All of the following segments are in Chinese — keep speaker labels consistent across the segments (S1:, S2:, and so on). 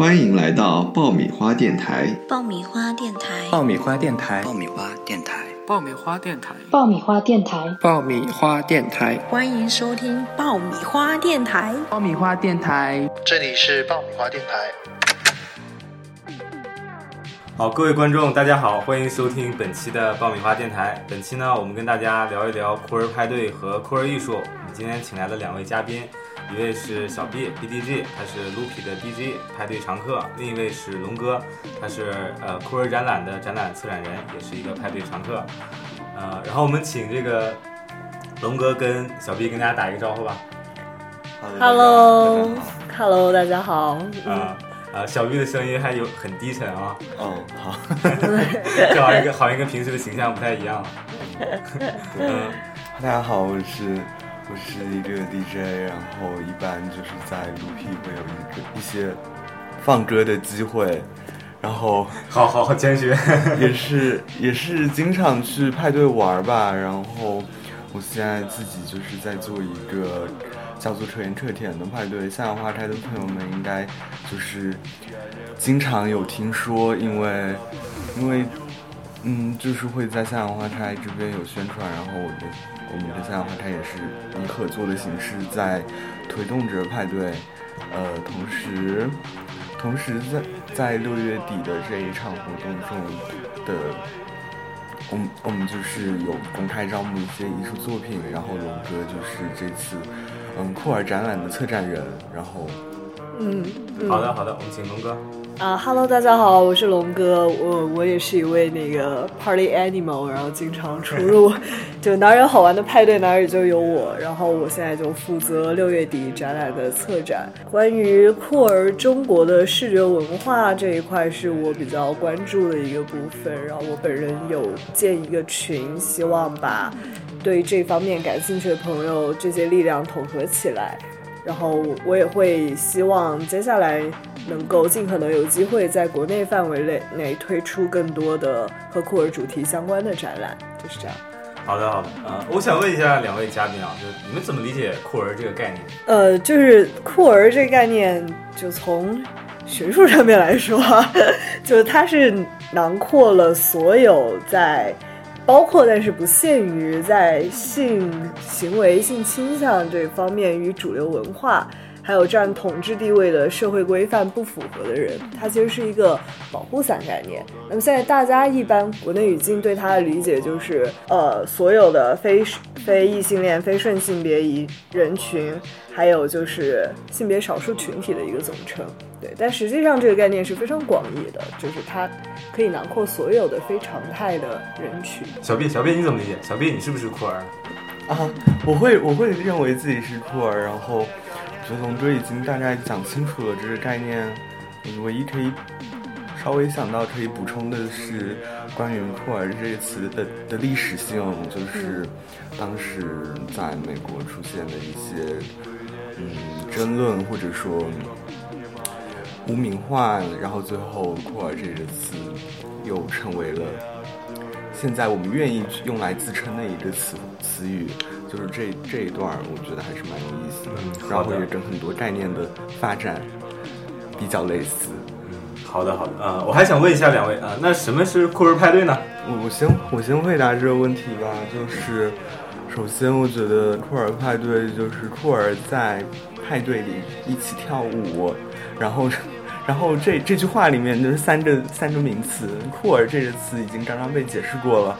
S1: 欢迎来到爆米花电台。
S2: 爆米花电台，
S3: 爆米花电台，
S4: 爆米花电台，
S5: 爆米花电台，
S6: 爆米花电台，
S3: 爆米花电台，
S2: 欢迎收听爆米花电台。
S5: 爆米花电台，
S7: 这里是爆米花电台。
S8: 好，各位观众，大家好，欢迎收听本期的爆米花电台。本期呢，我们跟大家聊一聊酷儿派对和酷儿艺术。我们今天请来了两位嘉宾，一位是小 B B D G，他是 Loopy 的 DJ 派对常客；另一位是龙哥，他是呃酷儿展览的展览策展人，也是一个派对常客。呃，然后我们请这个龙哥跟小 B 跟大家打一个招呼吧。
S9: Hello，Hello，大家好。
S8: 啊啊，小 B 的声音还有很低沉啊。
S4: 哦，好，
S8: 这好像跟好像跟平时的形象不太一样。
S4: 嗯，大家好，我是我是一个 DJ，然后一般就是在 Loopy 会有一个一些放歌的机会，然后
S8: 好好好谦虚，
S4: 也是也是经常去派对玩吧，然后我现在自己就是在做一个。叫做彻言彻舔的派对，向阳花开的朋友们应该就是经常有听说，因为因为嗯，就是会在向阳花开这边有宣传，然后我们我们的向阳花开也是以合作的形式在推动着派对，呃，同时同时在在六月底的这一场活动中的。我们我们就是有公开招募一些艺术作品，然后龙哥就是这次嗯酷儿展览的策展人，然后
S9: 嗯，嗯
S8: 好的好的，我们请龙哥
S9: 啊哈喽，大家好，我是龙哥，我我也是一位那个 party animal，然后经常出入就哪有好玩的派对哪里就有我，然后我现在就负责六月底展览的策展，关于酷儿中国的视觉文化这一块是我比较关注的一个部分，然后我本人有建一个群，希望把对这方面感兴趣的朋友这些力量统合起来。然后我也会希望接下来能够尽可能有机会在国内范围内内推出更多的和酷儿主题相关的展览，就是这样。
S8: 好的好的，呃，我想问一下两位嘉宾啊，就是你们怎么理解酷儿这个概念？
S9: 呃，就是酷儿这个概念，就从学术上面来说，就是它是囊括了所有在。包括但是不限于在性行为、性倾向这方面与主流文化还有占统治地位的社会规范不符合的人，它其实是一个保护伞概念。那么现在大家一般国内语境对它的理解就是，呃，所有的非非异性恋、非顺性别一人群，还有就是性别少数群体的一个总称。对，但实际上这个概念是非常广义的，就是它可以囊括所有的非常态的人群。
S8: 小毕小毕你怎么理解？小毕你是不是酷儿？
S4: 啊，我会我会认为自己是酷儿，然后龙哥已经大概讲清楚了这个概念。唯一可以稍微想到可以补充的是关于酷儿这个词的的历史性，就是当时在美国出现的一些嗯争论或者说。污名化，然后最后“酷儿”这个词又成为了现在我们愿意用来自称的一个词词语，就是这这一段，我觉得还是蛮有意思的，
S8: 嗯、
S4: 然后也跟很多概念的发展比较类似。
S8: 嗯，好的好的，呃，我还想问一下两位啊、呃，那什么是酷儿派对呢？
S4: 我我先我先回答这个问题吧，就是首先我觉得酷儿派对就是酷儿在派对里一起跳舞。然后，然后这这句话里面就是三个三个名词，酷儿这个词已经刚刚被解释过了。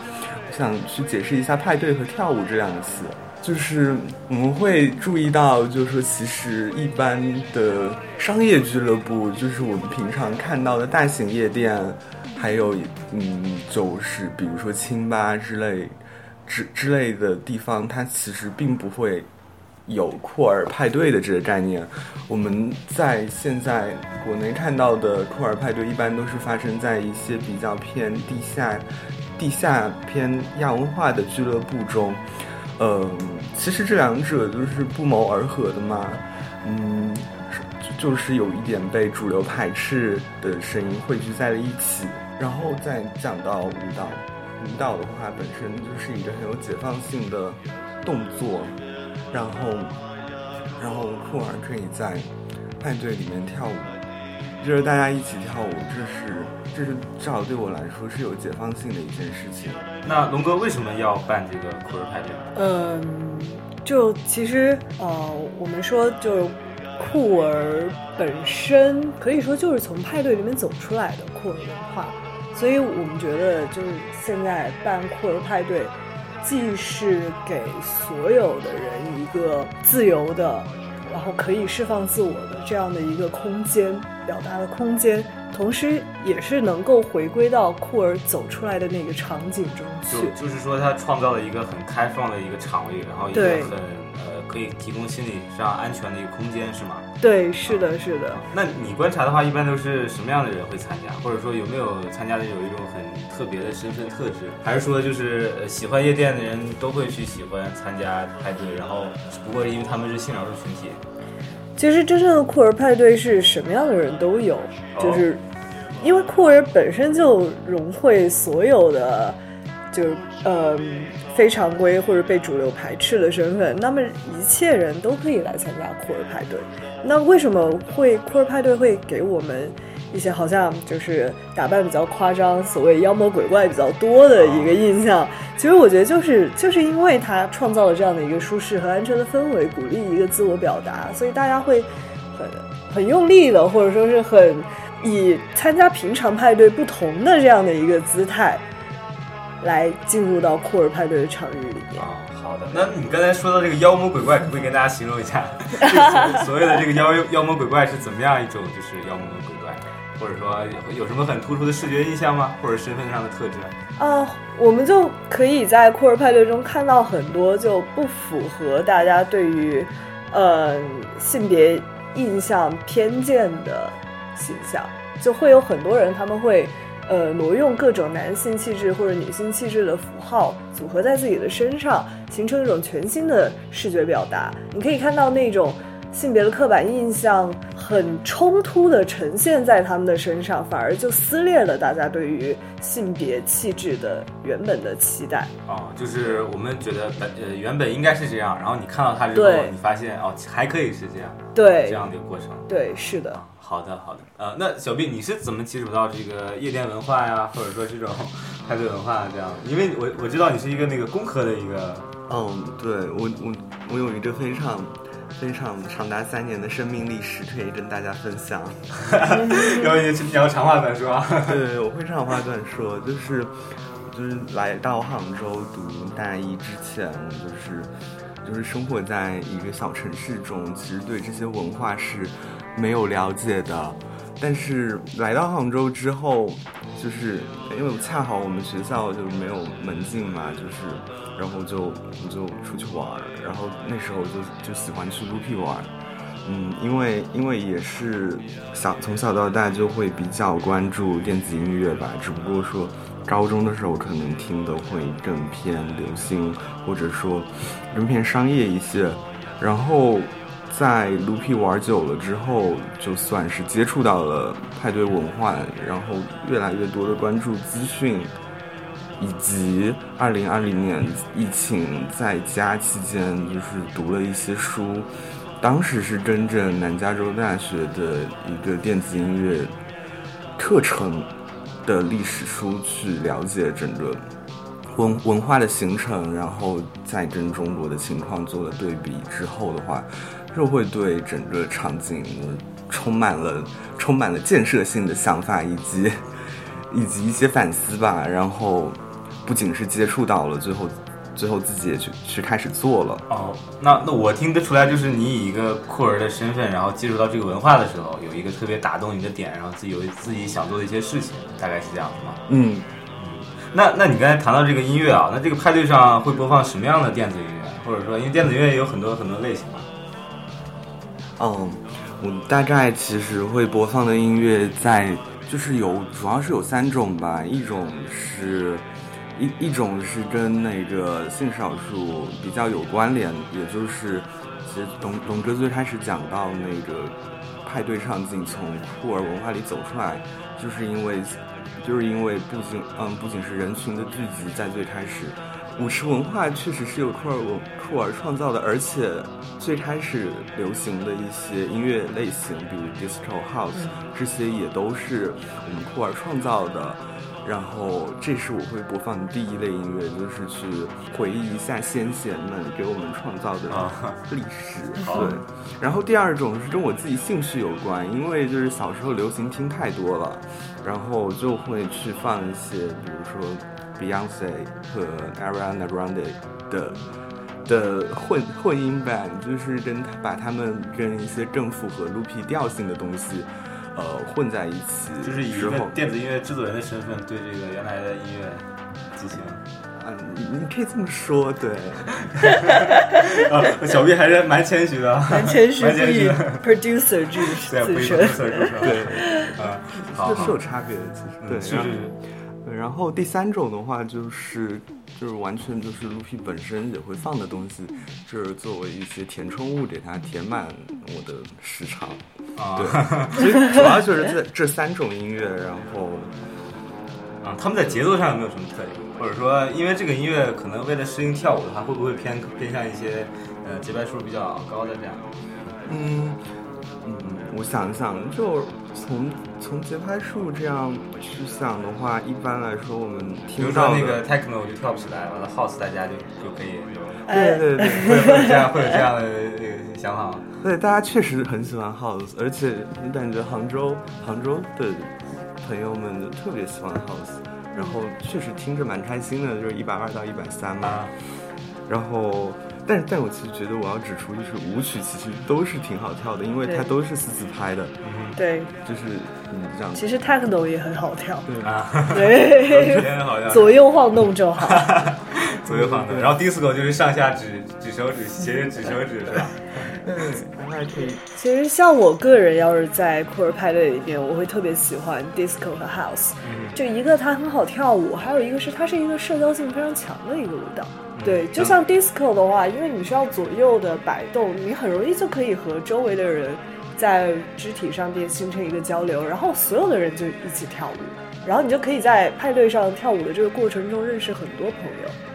S4: 想去解释一下派对和跳舞这两个词，就是我们会注意到，就是说其实一般的商业俱乐部，就是我们平常看到的大型夜店，还有嗯，就是比如说清吧之类之之类的地方，它其实并不会。有酷儿派对的这个概念，我们在现在国内看到的酷儿派对，一般都是发生在一些比较偏地下、地下偏亚文化的俱乐部中。嗯，其实这两者都是不谋而合的嘛。嗯，就是有一点被主流排斥的声音汇聚在了一起。然后再讲到舞蹈，舞蹈的话本身就是一个很有解放性的动作。然后，然后酷儿可以在派对里面跳舞，就是大家一起跳舞，这是这是至少对我来说是有解放性的一件事情。
S8: 那龙哥为什么要办这个酷儿派对？
S9: 嗯，就其实呃，我们说就酷儿本身可以说就是从派对里面走出来的酷儿文化，所以我们觉得就是现在办酷儿派对，既是给所有的人一个自由的。然后可以释放自我的这样的一个空间，表达的空间，同时也是能够回归到酷儿走出来的那个场景中去。
S8: 就就是说，他创造了一个很开放的一个场域，然后一个很呃可以提供心理上安全的一个空间，是吗？
S9: 对，是的，是的。
S8: 那你观察的话，一般都是什么样的人会参加？或者说有没有参加的有一种很特别的身份特质？还是说就是喜欢夜店的人都会去喜欢参加派对？然后只不过是因为他们是性少数群体。
S9: 其实真正的酷儿派对是什么样的人都有，就是因为酷儿本身就融汇所有的，就呃非常规或者被主流排斥的身份，那么一切人都可以来参加酷儿派对。那为什么会酷儿派对会给我们？一些好像就是打扮比较夸张，所谓妖魔鬼怪比较多的一个印象。其实我觉得就是就是因为他创造了这样的一个舒适和安全的氛围，鼓励一个自我表达，所以大家会很很用力的，或者说是很以参加平常派对不同的这样的一个姿态，来进入到酷儿派对的场域里面。
S8: 啊，好的。那你刚才说到这个妖魔鬼怪，可不可以跟大家形容一下，所谓的这个妖妖魔鬼怪是怎么样一种就是妖魔鬼？或者说有什么很突出的视觉印象吗？或者身份上的特质？
S9: 啊，我们就可以在酷儿派对中看到很多就不符合大家对于，呃，性别印象偏见的形象，就会有很多人他们会，呃，挪用各种男性气质或者女性气质的符号组合在自己的身上，形成一种全新的视觉表达。你可以看到那种。性别的刻板印象很冲突的呈现在他们的身上，反而就撕裂了大家对于性别气质的原本的期待。
S8: 哦，就是我们觉得本呃原本应该是这样，然后你看到它之后，你发现哦还可以是这样，
S9: 对
S8: 这样的一个过程。
S9: 对，是的。
S8: 好的，好的。呃，那小毕你是怎么接触到这个夜店文化呀，或者说这种 派对文化这样？因为我我知道你是一个那个工科的一个。
S4: 嗯，对我我我有一个非常。非常长达三年的生命历史可以跟大家分享，
S8: 要你要长话短说啊。
S4: 对，我会长话短说，就是就是来到杭州读大一之前，就是就是生活在一个小城市中，其实对这些文化是没有了解的。但是来到杭州之后，就是因为恰好我们学校就是没有门禁嘛，就是。然后就我就出去玩儿，然后那时候就就喜欢去 Loopy 玩，嗯，因为因为也是小从小到大就会比较关注电子音乐吧，只不过说高中的时候可能听的会更偏流行，或者说更偏商业一些。然后在 Loopy 玩久了之后，就算是接触到了派对文化，然后越来越多的关注资讯。以及二零二零年疫情在家期间，就是读了一些书，当时是跟着南加州大学的一个电子音乐课程的历史书去了解整个文文化的形成，然后再跟中国的情况做了对比之后的话，就会对整个场景充满了充满了建设性的想法，以及以及一些反思吧，然后。不仅是接触到了，最后，最后自己也去去开始做了。
S8: 哦，那那我听得出来，就是你以一个酷儿的身份，然后接触到这个文化的时候，有一个特别打动你的点，然后自己有自己想做的一些事情，大概是这样子吗？
S4: 嗯
S8: 嗯。那那你刚才谈到这个音乐啊，那这个派对上会播放什么样的电子音乐？或者说，因为电子音乐也有很多很多类型嘛。
S4: 嗯，我大概其实会播放的音乐在就是有，主要是有三种吧，一种是。一一种是跟那个性少数比较有关联，也就是其实董董哥最开始讲到那个派对场景从酷儿文化里走出来，就是因为就是因为不仅嗯不仅是人群的聚集在最开始，舞池文化确实是由库尔文库尔创造的，而且最开始流行的一些音乐类型，比如 disco house，这些也都是我们库尔创造的。然后，这是我会播放的第一类音乐，就是去回忆一下先贤们给我们创造的历史。对。然后第二种是跟我自己兴趣有关，因为就是小时候流行听太多了，然后就会去放一些，比如说 Beyonce 和 Ariana Grande 的的混混音版，就是跟把他们跟一些更符合 loopy 调性的东西。呃，混在一起，
S8: 就是以一个电子音乐制作人的身份对这个原来的音乐进行，
S4: 嗯，你你可以这么说，对。
S8: 啊，小 B 还是蛮谦虚的，
S9: 蛮谦虚，以 producer 自自身，
S4: 对，
S8: 啊，好，
S4: 是有差别的，其实，对，
S8: 是是是。
S4: 然后第三种的话，就是就是完全就是 Loopy 本身也会放的东西，就是作为一些填充物，给它填满我的时长。
S8: 啊，
S4: 对，其实主要就是这这三种音乐，然后
S8: 啊，他们在节奏上有没有什么特点？或者说，因为这个音乐可能为了适应跳舞的话，会不会偏偏向一些呃节拍数比较高的这样？
S4: 嗯嗯，我想一想，就从从节拍数这样去想的话，一般来说我们听到
S8: 那个 techno 就跳不起来，完了 house 大家就就可以，
S4: 对对对，
S8: 会有这样会有这样的那个想法吗？
S4: 对，大家确实很喜欢 house，而且我感觉杭州杭州的朋友们都特别喜欢 house，然后确实听着蛮开心的，就是一百二到一百三嘛。然后，但但我其实觉得我要指出，就是舞曲其实都是挺好跳的，因为它都是四四拍的。
S9: 对，
S4: 就是嗯这样。
S9: 其实 techno 也很好跳。
S4: 对
S8: 啊，
S9: 对，左右晃动就好。
S8: 左右晃动，然后 disco 就是上下指指手指，斜着指手指 是吧？
S4: 嗯，还可以。
S9: 其实像我个人，要是在酷儿派对里面，我会特别喜欢 disco 和 house。就一个它很好跳舞，还有一个是它是一个社交性非常强的一个舞蹈。对，就像 disco 的话，因为你需要左右的摆动，你很容易就可以和周围的人在肢体上面形成一个交流，然后所有的人就一起跳舞，然后你就可以在派对上跳舞的这个过程中认识很多朋友。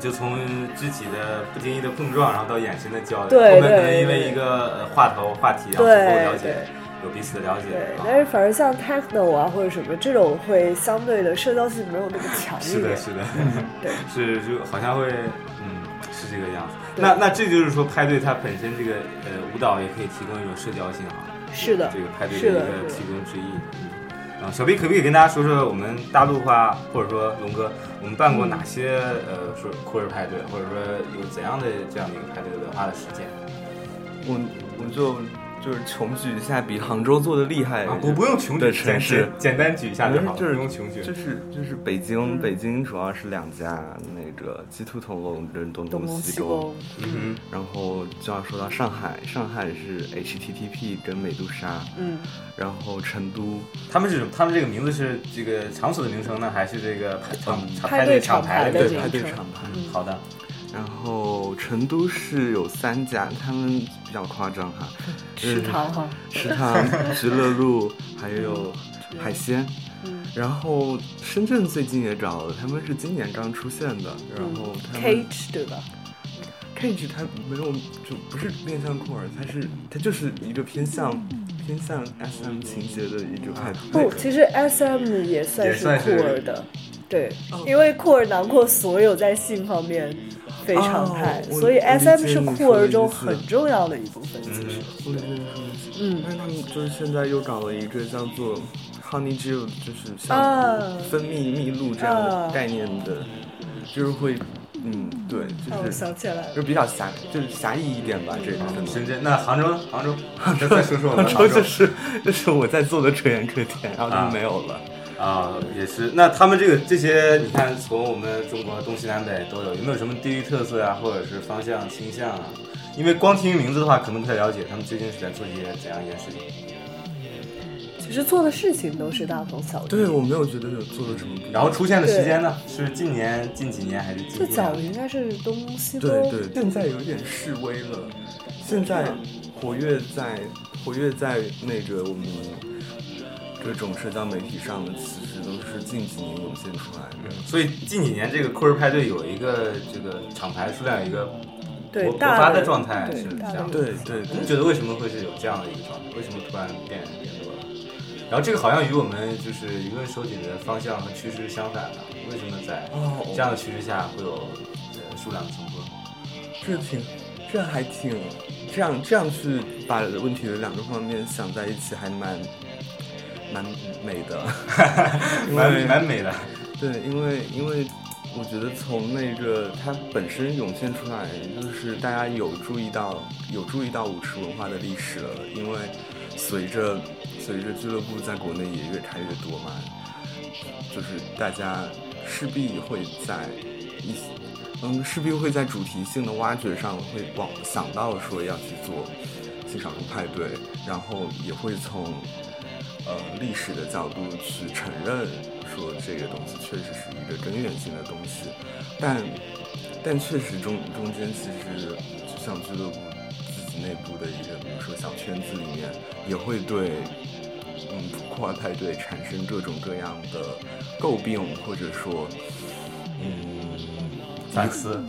S8: 就从肢体的不经意的碰撞，然后到眼神的交
S9: 流，
S8: 后面可能因为一个话头话题，然后最后了解有彼此的了解。
S9: 对，但是反而像 techno 啊或者什么这种会相对的社交性没有那么强烈。
S8: 是的，是的，
S9: 对，
S8: 是就好像会，嗯，是这个样子。那那这就是说派对它本身这个呃舞蹈也可以提供一种社交性啊。
S9: 是的，
S8: 这个派对的一个提供之一。啊，小 B 可不可以跟大家说说我们大陆话，或者说龙哥，我们办过哪些呃说酷儿派对，或者说有怎样的这样的一个派对文化的实践？
S4: 我我就。就是穷举一下比杭州做的厉害，
S8: 不不用穷
S4: 举的城市，
S8: 简单举一下就好，
S4: 就是
S8: 用穷举。
S4: 就是就是北京，北京主要是两家，那个鸡兔同笼跟东
S9: 东
S4: 西东。嗯然后就要说到上海，上海是 HTTP 跟美杜莎。
S9: 嗯。
S4: 然后成都，
S8: 他们是他们这个名字是这个场所的名称呢，还是这个场
S9: 派
S8: 对厂
S9: 牌
S4: 的派对厂牌？
S8: 好的。
S4: 然后成都是有三家，他们比较夸张哈，
S9: 食堂哈，
S4: 食堂、极乐路还有海鲜。然后深圳最近也找了，他们是今年刚出现的。然后
S9: Cage 对吧
S4: ？Cage 它没有就不是面向酷儿，它是它就是一个偏向偏向 SM 情节的一种派
S9: 对。不，其实 SM 也算
S8: 是
S9: 酷儿的，对，因为酷儿囊括所有在性方面。非常派，所以 S M 是酷儿中很重要的一部分。其实，
S4: 嗯，但他们就是现在又搞了一个叫做 Honey Jill，就是像分泌蜜露这样的概念的，就是会，嗯，对，就是
S9: 想起来了，
S4: 就比较狭，就是狭义一点吧。这个
S8: 深圳，那杭州，杭州，
S4: 杭州。
S8: 再说说
S4: 杭州，就是就是我在做的纯元客店，然后就没有了。
S8: 啊，也是。那他们这个这些，你看，从我们中国东西南北都有，有没有什么地域特色啊，或者是方向倾向啊？因为光听名字的话，可能不太了解他们究竟是在做一些怎样一件事情。
S9: 其实做的事情都是大同小异。
S4: 对我没有觉得有做了什么。
S8: 然后出现的时间呢？是近年、近几年还是？
S9: 最早应该是东西
S4: 对对，现在有点示威了。现在活跃在活跃在那个我们。这种社交媒体上的，其实都是近几年涌现出来的。
S8: 所以近几年这个酷儿派对有一个这个厂牌数量一个
S9: 对
S8: 勃勃发
S9: 大的
S8: 的状态是这样的。
S4: 对对对，
S8: 你觉得为什么会是有这样的一个状态？为什么突然变变多了？然后这个好像与我们就是舆论收紧的方向和趋势是相反的。为什么在
S4: 哦
S8: 这样的趋势下会有呃数量的增多？
S4: 这挺，这还挺，这样这样去把问题的两个方面想在一起，还蛮蛮美的，因
S8: 蛮
S4: 为
S8: 蛮美的。
S4: 对，因为因为我觉得从那个它本身涌现出来，就是大家有注意到有注意到舞池文化的历史了，因为随着随着俱乐部在国内也越开越多嘛，就是大家势必会在一些嗯势必会在主题性的挖掘上会往想到说要去做欣赏派对，然后也会从呃历史的角度去承认说这个东西确实是一个根源性的东西，但但确实中中间其实就像俱乐部自己内部的一个，比如说小圈子里面，也会对嗯酷儿派对产生各种各样的诟病，或者说嗯
S8: 反思。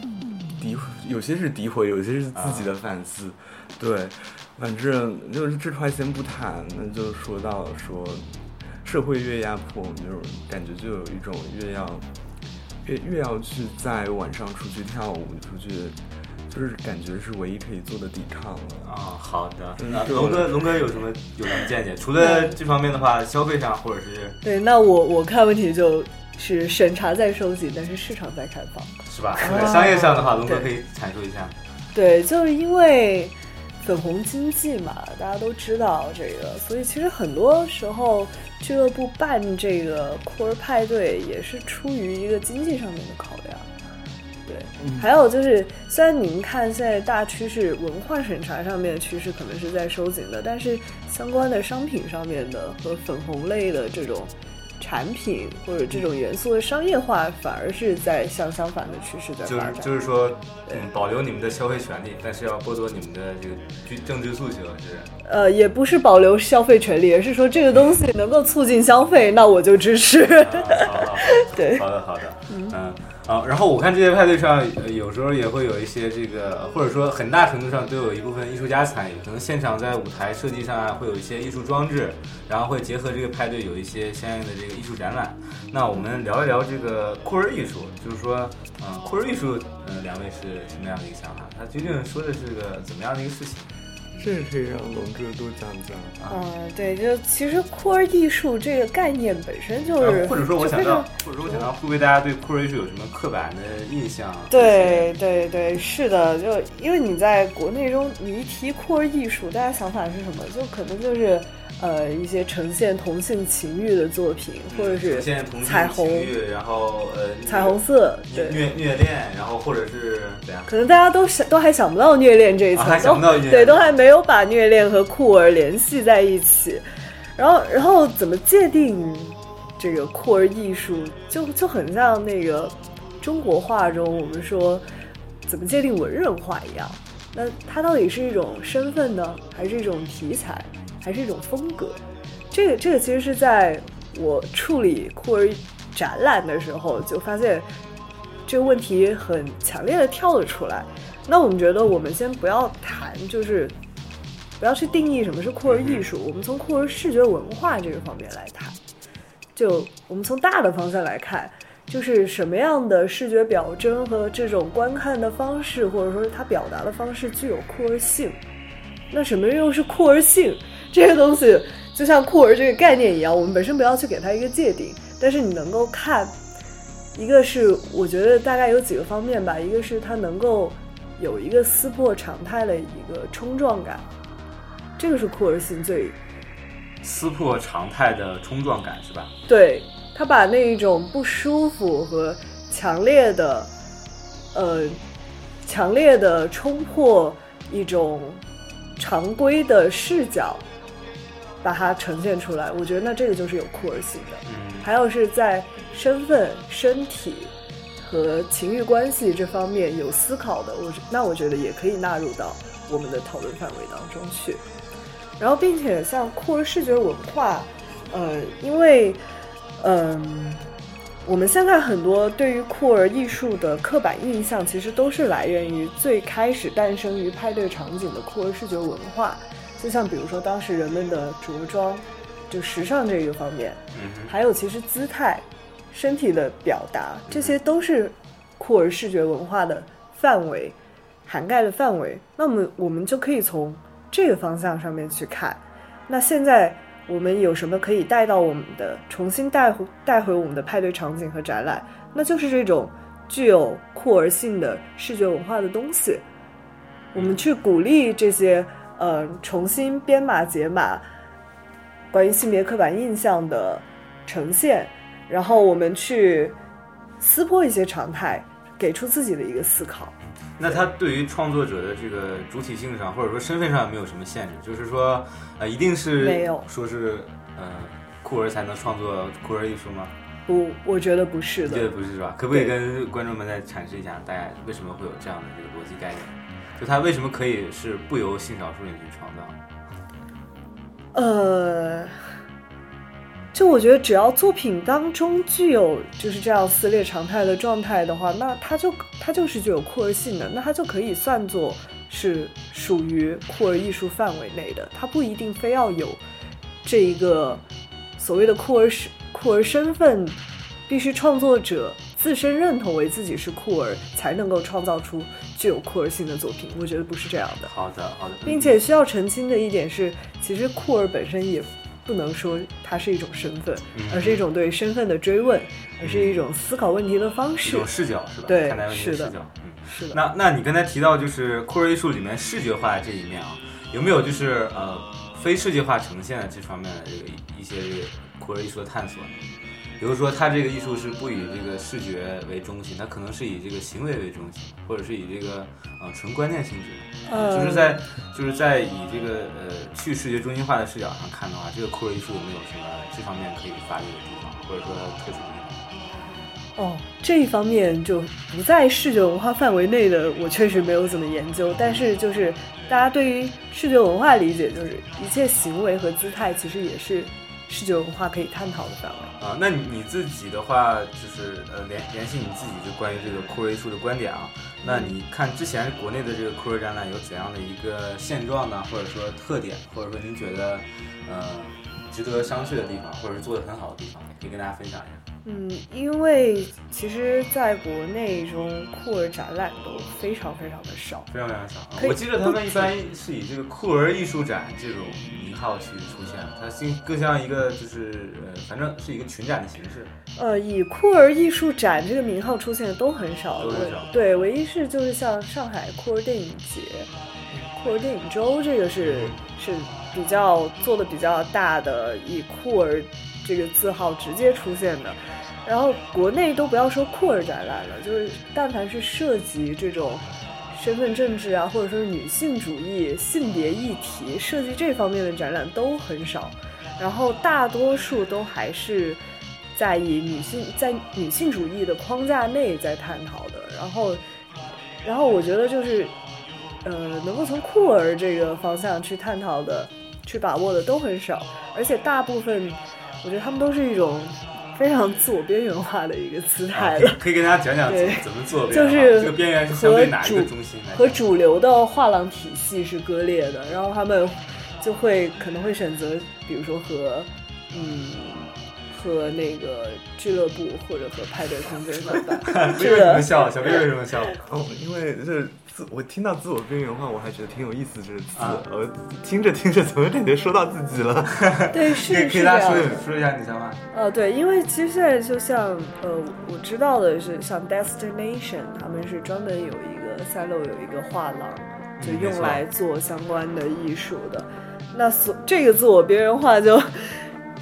S4: 诋毁，有些是诋毁，有些是自己的反思。对，反正就是这块先不谈，那就说到说社会越压迫，就是感觉就有一种越要越越要去在晚上出去跳舞，出去就是感觉是唯一可以做的抵抗了。
S8: 啊，好的。龙哥，龙哥有什么有什么见解？除了这方面的话，消费上或者是
S9: 对，那我我看问题就是审查在收紧，但是市场在开放。
S8: 是吧？在商业上的话，龙哥可以阐述一下。
S9: 对，就是因为粉红经济嘛，大家都知道这个，所以其实很多时候俱乐部办这个酷儿派对也是出于一个经济上面的考量。对，还有就是，虽然您看现在大趋势文化审查上面的趋势可能是在收紧的，但是相关的商品上面的和粉红类的这种产品或者这种元素的商业化，反而是在向相反的趋势在
S8: 就是
S9: 发展。
S8: 就是说，嗯，保留你们的消费权利，但是要剥夺你们的这个居政治诉求是。
S9: 呃，也不是保留消费权利，而是说这个东西能够促进消费，那我就支持。
S8: 啊好好好
S9: 对
S8: 好的好的，嗯啊，然后我看这些派对上，呃有时候也会有一些这个，或者说很大程度上都有一部分艺术家参与，可能现场在舞台设计上啊，会有一些艺术装置，然后会结合这个派对有一些相应的这个艺术展览。那我们聊一聊这个酷儿艺术，就是说，嗯、酷儿艺术，嗯、两位是什么样的一个想法？它究竟说的是个怎么样的一个事情？
S4: 这个可以让龙哥多讲讲。
S9: 嗯，对，就其实酷儿艺术这个概念本身就是，
S8: 呃或者说我想到或者说我想到，会不会大家对酷儿艺术有什么刻板的印象？
S9: 对对对，是的，就因为你在国内中，你一提酷儿艺术，大家想法是什么？就可能就是呃一些呈现同性情欲的作品，或者是
S8: 现同性
S9: 彩虹
S8: 然后呃
S9: 彩虹色，
S8: 虐
S9: 对。
S8: 虐虐恋，然后或者是怎样？
S9: 可能大家都想都还想不到虐恋这一层，
S8: 啊还想不到虐恋
S9: 对，都还没有把虐恋和酷儿联系在一起。然后，然后怎么界定这个酷儿艺术，就就很像那个中国画中我们说怎么界定文人画一样。那它到底是一种身份呢，还是一种题材，还是一种风格？这个这个其实是在我处理酷儿展览的时候就发现这个问题很强烈的跳了出来。那我们觉得，我们先不要谈，就是不要去定义什么是酷儿艺术，我们从酷儿视觉文化这个方面来谈。就我们从大的方向来看，就是什么样的视觉表征和这种观看的方式，或者说是它表达的方式具有酷儿性。那什么又是酷儿性？这个东西就像酷儿这个概念一样，我们本身不要去给它一个界定，但是你能够看，一个是我觉得大概有几个方面吧，一个是它能够有一个撕破常态的一个冲撞感，这个是酷儿性最
S8: 撕破常态的冲撞感是吧？
S9: 对他把那一种不舒服和强烈的，呃，强烈的冲破一种常规的视角，把它呈现出来。我觉得那这个就是有酷儿性的。
S8: 嗯，
S9: 还有是在身份、身体和情欲关系这方面有思考的，我那我觉得也可以纳入到我们的讨论范围当中去。然后，并且像酷儿视觉文化，呃，因为，嗯，我们现在很多对于酷儿艺术的刻板印象，其实都是来源于最开始诞生于派对场景的酷儿视觉文化。就像比如说当时人们的着装，就时尚这个方面，还有其实姿态、身体的表达，这些都是酷儿视觉文化的范围涵盖的范围。那么我们就可以从这个方向上面去看。那现在我们有什么可以带到我们的，重新带回带回我们的派对场景和展览？那就是这种具有酷儿性的视觉文化的东西。我们去鼓励这些。呃，重新编码解码关于性别刻板印象的呈现，然后我们去撕破一些常态，给出自己的一个思考。
S8: 那他对于创作者的这个主体性上，或者说身份上有没有什么限制？就是说，呃，一定是
S9: 没有
S8: 说是呃酷儿才能创作酷儿艺术吗？
S9: 不，我觉得不是的。
S8: 觉得不是是吧？可不可以跟观众们再阐释一下，大家为什么会有这样的这个逻辑概念？就他为什么可以是不由性少数人去创造？
S9: 呃，就我觉得只要作品当中具有就是这样撕裂常态的状态的话，那它就它就是具有酷儿性的，那它就可以算作是属于酷儿艺术范围内的。它不一定非要有这一个所谓的酷儿是酷儿身份，必须创作者。自身认同为自己是酷儿，才能够创造出具有酷儿性的作品。我觉得不是这样的。
S8: 好的，好的。
S9: 并且需要澄清的一点是，其实酷儿本身也不能说它是一种身份，而是一种对身份的追问，而是一种思考问题的方式，
S8: 一种视角，是吧？
S9: 对，
S8: 看待问题的视角。
S9: 嗯，是的。
S8: 那那你刚才提到就是酷儿艺术里面视觉化这一面啊，有没有就是呃非视觉化呈现的这方面的这个一些酷儿艺术的探索？比如说，他这个艺术是不以这个视觉为中心，他可能是以这个行为为中心，或者是以这个呃纯观念性质，就是在就是在以这个呃去视觉中心化的视角上看的话，这个酷儿艺术有没有什么这方面可以发力的地方，或者说特殊的地
S9: 方？哦，这一方面就不在视觉文化范围内的，我确实没有怎么研究。但是就是大家对于视觉文化理解，就是一切行为和姿态，其实也是。视觉文化可以探讨的范围
S8: 啊，那你你自己的话，就是呃联联系你自己就关于这个酷睿艺术的观点啊，那你看之前国内的这个酷睿展览有怎样的一个现状呢？或者说特点，或者说您觉得呃值得商榷的地方，或者是做的很好的地方，可以跟大家分享一下。
S9: 嗯，因为其实在国内中酷儿展览都非常非常的少，
S8: 非常非常少。我记得他们一般是以这个酷儿艺术展这种名号去出现，它更更像一个就是呃，反正是一个群展的形式。
S9: 呃，以酷儿艺术展这个名号出现的都很少，
S8: 都很少。
S9: 对，唯一是就是像上海酷儿电影节、酷儿电影周，这个是是比较做的比较大的，以酷儿。这个字号直接出现的，然后国内都不要说酷儿展览了，就是但凡是涉及这种身份政治啊，或者说是女性主义、性别议题涉及这方面的展览都很少，然后大多数都还是在以女性在女性主义的框架内在探讨的，然后，然后我觉得就是，呃，能够从酷儿这个方向去探讨的、去把握的都很少，而且大部分。我觉得他们都是一种非常自我边缘化的一个姿态了。
S8: 可以跟大家讲讲怎么做
S9: 就是
S8: 这个边缘是相对哪一个中心？
S9: 和主流的画廊体系是割裂的，然后他们就会可能会选择，比如说和嗯和那个俱乐部或者和派对空间合办。
S8: 为什么笑？小贝为什么笑？
S4: 哦，因为这。我听到自我边缘化，我还觉得挺有意思这个词。我听着听着，怎么感觉说到自己了？
S9: 对，是是
S8: 说说一下你想法。
S9: 呃，对，因为其实现在就像呃，我知道的是，像 Destination，他们是专门有一个赛洛有一个画廊，就用来做相关的艺术的。那所这个自我边缘化就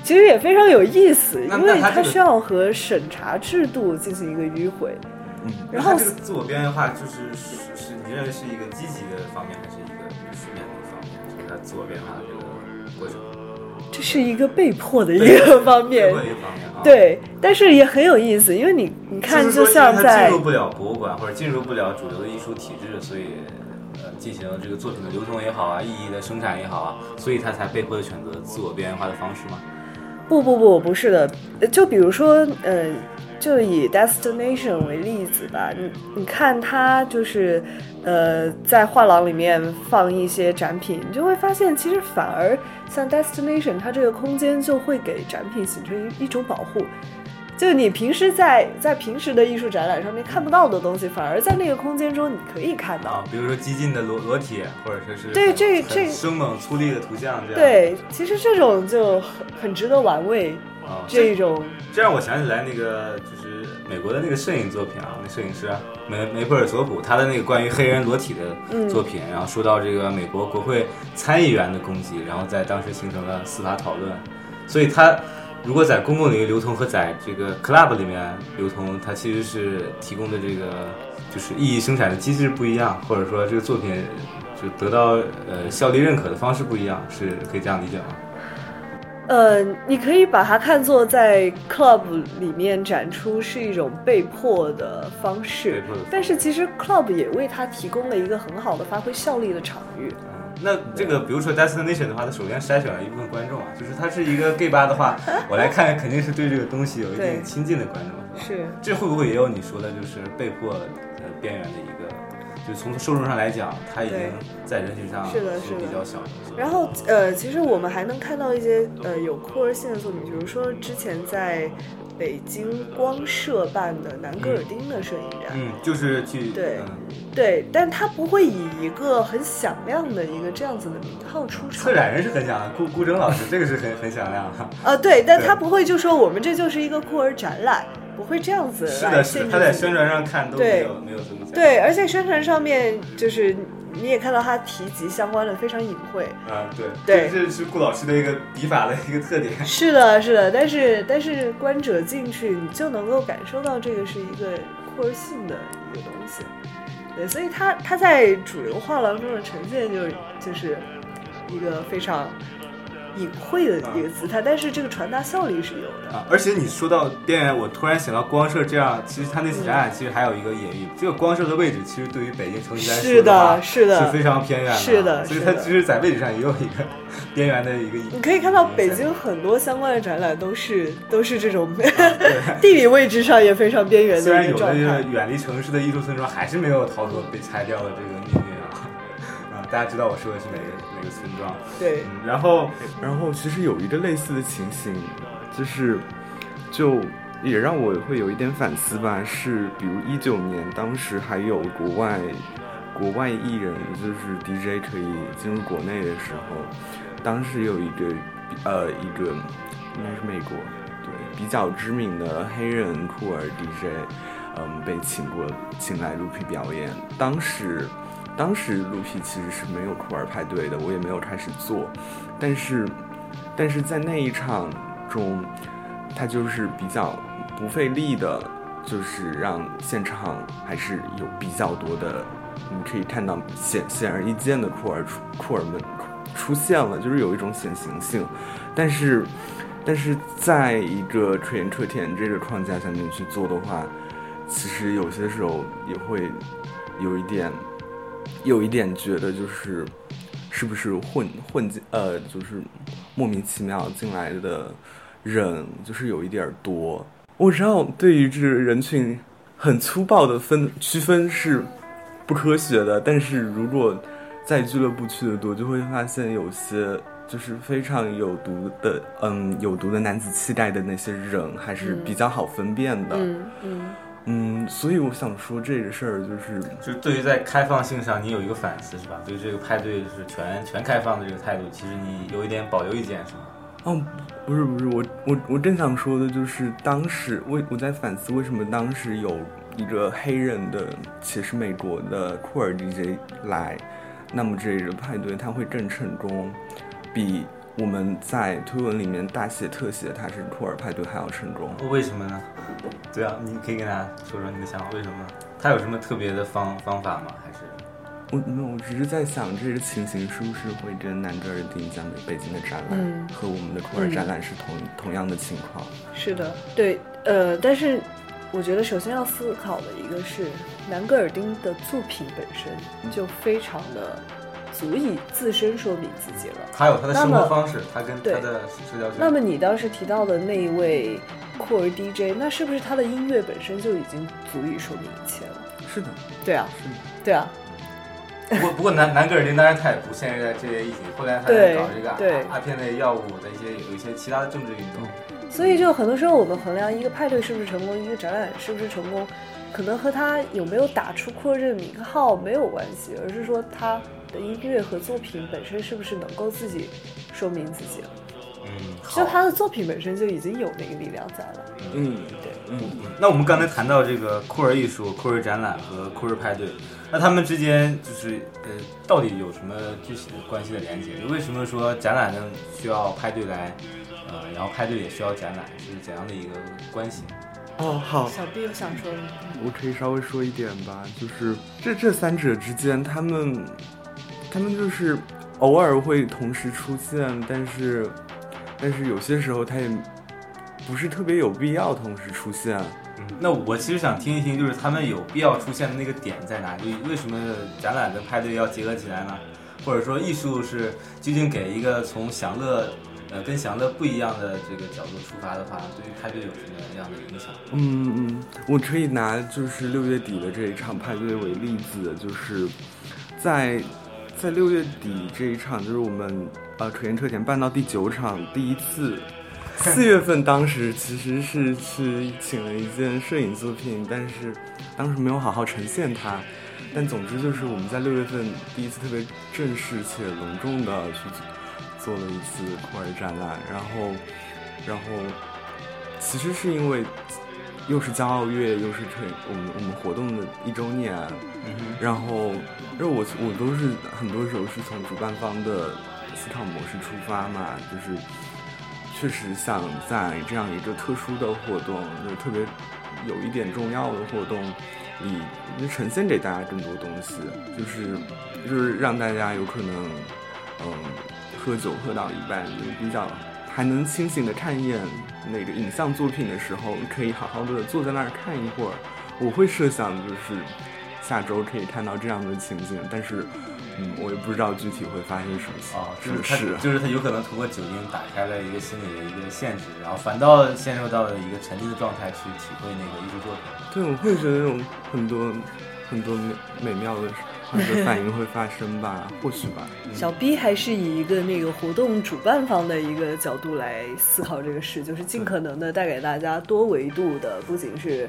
S9: 其实也非常有意思，因为它需要和审查制度进行一个迂回。
S8: 嗯，然后这个自我边缘化就是是是。你认为是一个积极的方面，还是一个负面的方面？就是它自我边缘化的这个过程。
S9: 这是一个被迫的一个方面，
S8: 被迫一个方面啊。
S9: 对，但是也很有意思，因为你你看，就像在
S8: 进入不了博物馆或者进入不了主流的艺术体制，所以呃进行这个作品的流通也好啊，意义的生产也好啊，所以他才被迫的选择自我边缘化的方式吗？
S9: 不不不，不是的，呃就比如说，呃，就以 Destination 为例子吧，你你看它就是，呃，在画廊里面放一些展品，你就会发现，其实反而像 Destination，它这个空间就会给展品形成一一种保护。就你平时在在平时的艺术展览上面看不到的东西，反而在那个空间中你可以看到
S8: 啊。，比如说激进的裸裸体，或者说是
S9: 对这这
S8: 生猛粗粝的图像，这样
S9: 对，其实这种就很很值得玩味。
S8: 啊，
S9: 这种。
S8: 这让我想起来那个就是美国的那个摄影作品啊，那摄影师啊梅梅普尔索普他的那个关于黑人裸体
S9: 嗯。
S8: 的作品，然后说到这个美国国会参议员的攻击，然后在当时形成了司法讨论，所以他如果在公共领域流通和在这个 club 里面流通，它其实是提供的这个就是意义生产的机制不一样，或者说这个作品就得到呃效力认可的方式不一样，是可以这样理解吗？
S9: 呃，你可以把它看作在 club 里面展出是一种被迫的方式但是其实 club 也为它提供了一个很好的发挥效力的场域。
S8: 那这个，比如说 Destination 的话，它首先筛选了一部分观众啊，就是它是一个 gay 吧的话，我来看肯定是对这个东西有一
S9: 对。
S8: 定亲近的观众，是吧？
S9: 是，
S8: 这会不会也有你说的，就是被迫呃边缘的一个，就从受众上来讲，它已经在人群上
S9: 是的是
S8: 比较小的。
S9: 然后呃，其实我们还能看到一些呃有酷儿性的作品，比如说之前在北京光社办的南格尔丁的摄影展，
S8: 嗯，就是去
S9: 对
S8: 嗯
S9: 对，但他不会以一个很响亮的一个这样子的名号出场
S8: 策。展人是很响亮，顾顾铮老师这个是很很响亮哈。
S9: 啊，对，但他不会就说我们这就是一个酷儿展览，不会这样子
S8: 是的，是的，他在宣传上看都没
S9: 对
S8: 有没有这么讲。
S9: 对，而且宣传上面就是你也看到他提及相关的非常隐晦。
S8: 啊，对
S9: 对
S8: 这这是顾老师的一个笔法的一个特点。
S9: 是的，是的，但是但是观者进去，你就能够感受到这个是一个酷儿性的一个东西。所以他他在主流画廊中的呈现就就是一个非常隐晦的一个姿态，但是这个传达效率是有的。
S8: 啊，而且你说到边缘，我突然想到光社这样，其实它那次展览其实还有一个隐喻，这个光社的位置其实对于北京城区来说
S9: 是的是的
S8: 是非常偏远的，
S9: 是的
S8: 所以它其实在位置上也有一个边缘的一个。
S9: 你可以看到北京很多相关的展览都是 都是这种 地理位置上也非常边缘的虽然
S8: 有的这个。远离城市的艺术村庄还是没有逃脱被拆掉的这个命运大家知道我说的是哪个哪个村庄？
S9: 对，
S8: 嗯，然后
S4: 然后其实有一个类似的情形，就是就也让我会有一点反思吧。是比如一九年，当时还有国外国外艺人，就是 DJ 可以进入国内的时候，当时有一个呃一个应该是美国对比较知名的黑人酷儿 DJ，嗯，被请过请来卢皮表演。当时当时卢皮其实是没有酷儿派对的，我也没有开始做，但是但是在那一场中，他就是比较不费力的，就是让现场还是有比较多的，你可以看到显显而易见的酷儿出酷儿们出现了，就是有一种显形性，但是但是在一个可盐可甜这个框架下面去做的话，其实有些时候也会有一点有一点觉得就是是不是混混进呃就是莫名其妙进来的人就是有一点多。我知道对于这个人群很粗暴的分区分是不科学的，但是如果在俱乐部去的多，就会发现有些就是非常有毒的，嗯，有毒的男子气概的那些人还是比较好分辨的。
S9: 嗯嗯，
S4: 嗯，所以我想说这个事儿就是，
S8: 就对于在开放性上，你有一个反思是吧？对于这个派对就是全全开放的这个态度，其实你有一点保留意见是吗？
S4: 哦，不是不是，我我我正想说的就是当时为我在反思为什么当时有一个黑人的且是美国的酷儿 DJ 来，那么这个派对它会更成功，比我们在推文里面大写特写他是库尔派对还要成功。
S8: 为什么呢？对啊，你可以跟大家说说你的想法，为什么？他有什么特别的方方法吗？还是
S4: 我没有，我只是在想这个情形是不是会跟南格尔丁讲北京的展览、
S9: 嗯
S4: 和我们的库尔展览是同、同样的情况。
S9: 是的，对，呃，但是我觉得首先要思考的一个是南格尔丁的作品本身就非常的足以自身说明自己了。
S8: 还有他的生活方式，他跟他的社交圈。
S9: 那么你当时提到的那一位酷儿 DJ，那是不是他的音乐本身就已经足以说明一切了？
S4: 是的，
S9: 对啊，
S4: 是的。
S9: 对啊，
S8: 不过不过南南格尔丁当然他也不限制在这些议题，后来他
S9: 对
S8: 也搞这个
S9: 对
S8: 阿阿片类药物的一些有一些其他的政治运动。
S9: 所以就很多时候我们衡量一个派对是不是成功，一个展览是不是成功，可能和他有没有打出酷儿这个名号没有关系，而是说他的音乐和作品本身是不是能够自己说明自己了。
S8: 嗯，
S9: 就。他的作品本身就已经有那个力量在了。
S4: 嗯，
S9: 对，
S4: 嗯，
S8: 那我们刚才谈到这个酷儿艺术、酷儿展览和酷儿派对，那他们之间就是呃，到底有什么具体的关系的连接？就为什么说展览呢需要派对来，呃，然后派对也需要展览，是怎样的一个关系？
S4: 哦，好，
S9: 小 B 有想说的？
S4: 我可以稍微说一点吧，就是这这三者之间，他们他们就是偶尔会同时出现，但是但是有些时候他也不是特别有必要同时出现。
S8: 嗯，那我其实想听一听，就是他们有必要出现的那个点在哪里？为什么展览跟派对要结合起来呢？或者说艺术是究竟给一个从享乐，呃，跟享乐不一样的这个角度出发的话，对于派对有什么样的影响？
S4: 嗯嗯，我可以拿就是六月底的这一场派对为例子，就是在在六月底这一场，就是我们呃可研特点办到第九场，第一次。四月份当时其实是去请了一件摄影作品，但是当时没有好好呈现它。但总之就是我们在六月份第一次特别正式且隆重的去做了一次酷儿展览，然后，然后其实是因为又是骄傲月，又是推我们我们活动的一周年，
S8: 嗯。
S4: 然后，因为我我都是很多时候是从主办方的思考模式出发嘛，就是确实想在这样一个特殊的活动，就特别有一点重要的活动里，呈现给大家更多东西，就是就是让大家有可能，嗯，喝酒喝到一半，就比较还能清醒的看一眼那个影像作品的时候，可以好好的坐在那儿看一会儿。我会设想就是下周可以看到这样的情景，但是，嗯，我也不知道具体会发生什么
S8: 哦，就是他。就是他有可能通过酒精打开了一个心理的一个限制，然后反倒陷入到了一个沉浸的状态去体会那个艺术作品。
S4: 对，我会觉得有很多很多美美妙的反应会发生吧，或许吧。嗯
S9: 小 B 还是以一个那个活动主办方的一个角度来思考这个事，就是尽可能的带给大家多维度的，不仅是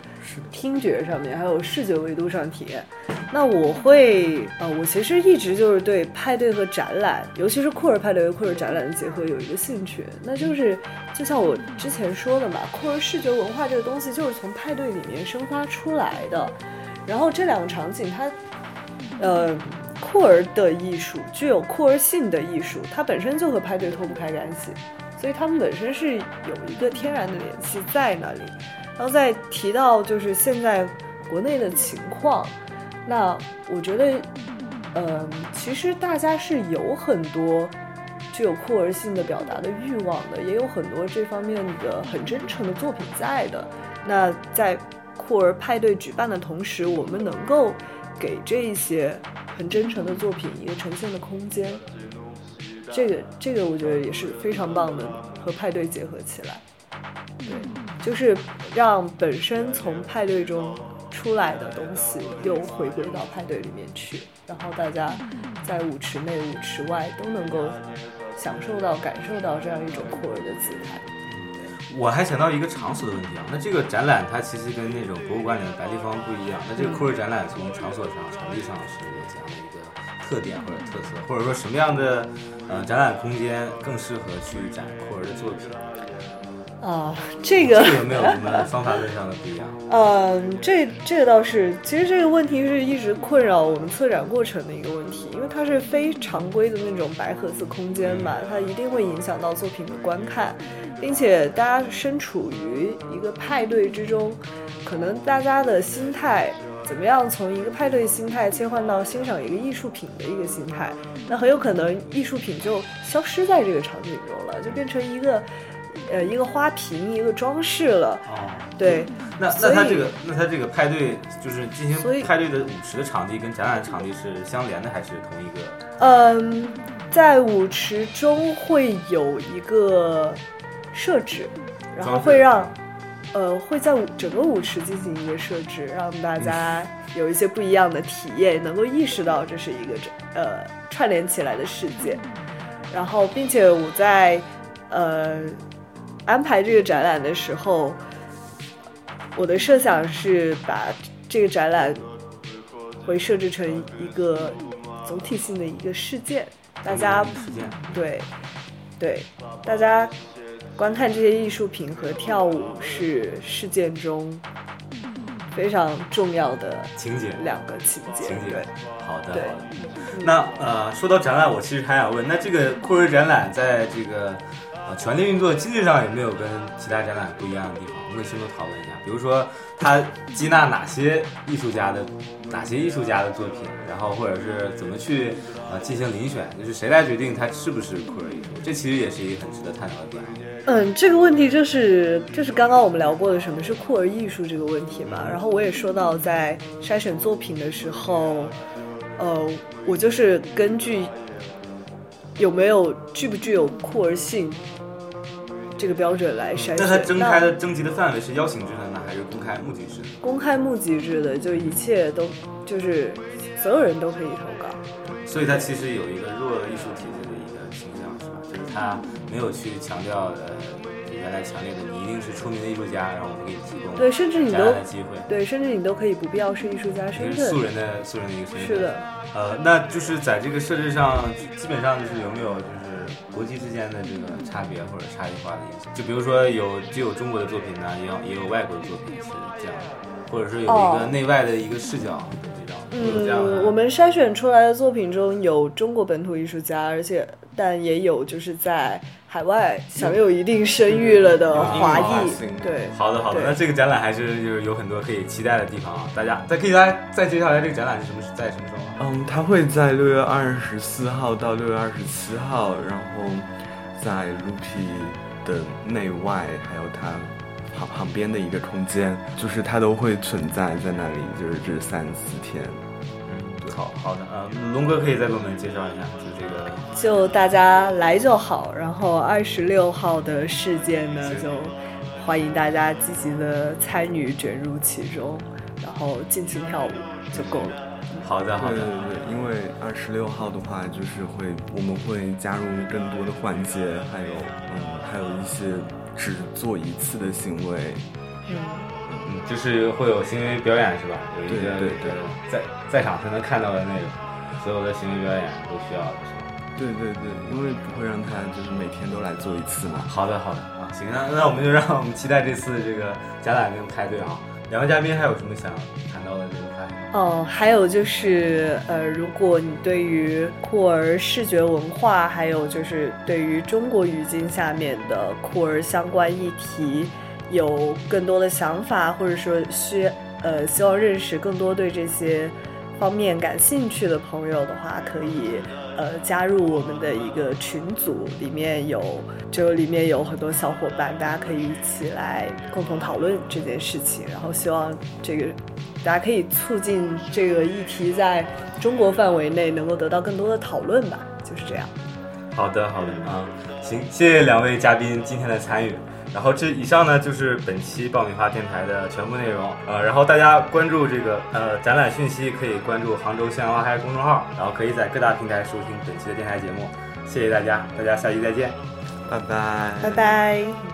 S9: 听觉上面，还有视觉维度上体验。那我会，呃，我其实一直就是对派对和展览，尤其是酷儿派对和酷儿展览的结合有一个兴趣，那就是就像我之前说的嘛，酷儿视觉文化这个东西就是从派对里面生发出来的，然后这两个场景它。呃，酷儿的艺术具有酷儿性的艺术，它本身就和派对脱不开干系，所以它们本身是有一个天然的联系在那里。然后再提到就是现在国内的情况，那我觉得，呃，其实大家是有很多具有酷儿性的表达的欲望的，也有很多这方面的很真诚的作品在的。那在酷儿派对举办的同时，我们能够给这一些很真诚的作品一个呈现的空间，这个这个我觉得也是非常棒的，和派对结合起来，对，就是让本身从派对中出来的东西又回归到派对里面去，然后大家在舞池内、舞池外都能够享受到、感受到这样一种酷儿的姿态。
S8: 我还想到一个场所的问题啊，那这个展览它其实跟那种博物馆里的白立方不一样，那这个酷儿展览从场所上、场地上是有怎样的一个特点或者特色，或者说什么样的呃展览空间更适合去展酷儿的作品？
S9: 啊，这个
S8: 这个有没有什么方法论上的不一样？
S9: 嗯，这这个倒是，其实这个问题是一直困扰我们策展过程的一个问题，因为它是非常规的那种白盒子空间嘛，它一定会影响到作品的观看，并且大家身处于一个派对之中，可能大家的心态怎么样从一个派对心态切换到欣赏一个艺术品的一个心态，那很有可能艺术品就消失在这个场景中了，就变成一个。呃一个花瓶一个装饰了。
S8: 哦，
S9: 对，
S8: 那那他这个那他这个派对就是进行派对的舞池的场地跟展览场地是相连的，还是同一个？
S9: 嗯，在舞池中会有一个设置，然后会让呃会在舞整个舞池进行一个设置，让大家有一些不一样的体验，能够意识到这是一个呃串联起来的世界。然后，并且我在呃安排这个展览的时候，我的设想是把这个展览会设置成一个总体性的一个事件，大家对对大家观看这些艺术品和跳舞是事件中非常重要的
S8: 情节
S9: 两个情节。
S8: 情节，好的，好
S9: 对
S8: 的。那呃，说到展览，我其实还想问，那这个酷儿展览在这个权力运作机制上有没有跟其他展览不一样的地方？我们可以深入讨论一下。比如说，它接纳哪些艺术家的哪些艺术家的作品，然后或者是怎么去呃进行遴选，就是谁来决定它是不是酷儿艺术？这其实也是一个很值得探讨的点。
S9: 嗯，这个问题就是就是刚刚我们聊过的什么是酷儿艺术这个问题嘛。然后我也说到，在筛选作品的时候，呃，我就是根据有没有具不具有酷儿性这个标准来筛选。
S8: 那它征开的征集的范围是邀请制的呢，还是公开募集制的？
S9: 公开募集制的，就一切都就是所有人都可以投稿。
S8: 所以它其实有一个弱艺术体制的一个倾向，是吧？就是它没有去强调呃原来强烈的你一定是出名的艺术家，然后我们给你提供
S9: 对，甚至你都
S8: 机会，
S9: 对，甚至你都可以不必要是艺术家身份。
S8: 素人的素人的一个身份。
S9: 是的，
S8: 呃，那就是在这个设置上，基本上就是有没有就是国际之间的这个差别或者差异化的影响？就比如说有既有中国的作品呢，也有也有外国的作品是这样的，或者是有一个内外的一个视角的这，样。
S9: 嗯，我们筛选出来的作品中有中国本土艺术家，而且但也有就是在海外享有一定声誉了的华裔。对，
S8: 好的，好的，那这个展览还是就是有很多可以期待的地方啊！大家再可以来再介绍一下这个展览是什么在什么时候吗？
S4: 嗯，它会在六月二十四号到六月二十七号，然后在 Lupi 的内外，还有它旁旁边的一个空间，就是它都会存在在那里，就是这三四天。
S8: 嗯，好好的，呃，龙哥可以再给我们介绍一下，就这个
S9: 就大家来就好。然后二十六号的事件呢，就欢迎大家积极的参与卷入其中，然后尽情跳舞就够了。
S8: 好的，好
S4: 对
S8: 的
S4: 对，对，因为二十六号的话，就是会我们会加入更多的环节，还有嗯，还有一些只做一次的行为。
S9: 嗯，
S8: 嗯，就是会有行为表演是吧？有一些
S4: 对对对
S8: 在在场才能看到的那种，所有的行为表演都需要的是吧？
S4: 对对对，因为不会让他就是每天都来做一次嘛。
S8: 好的，好的啊，行，那那我们就让我们期待这次这个贾乃亮派对啊。两位嘉宾还有什么想谈到的这个话题？
S9: 哦，还有就是，呃，如果你对于酷儿视觉文化，还有就是对于中国语境下面的酷儿相关议题，有更多的想法，或者说需呃希望认识更多对这些方面感兴趣的朋友的话，可以呃加入我们的一个群组，里面有就里面有很多小伙伴，大家可以一起来共同讨论这件事情，然后希望这个大家可以促进这个议题在中国范围内能够得到更多的讨论吧，就是这样。
S8: 好的，好的啊，行，谢谢两位嘉宾今天的参与。然后这以上呢就是本期爆米花电台的全部内容。呃，然后大家关注这个呃展览讯息，可以关注杭州向阳花开公众号，然后可以在各大平台收听本期的电台节目。谢谢大家，大家下期再见。
S4: 拜拜，
S9: 拜拜。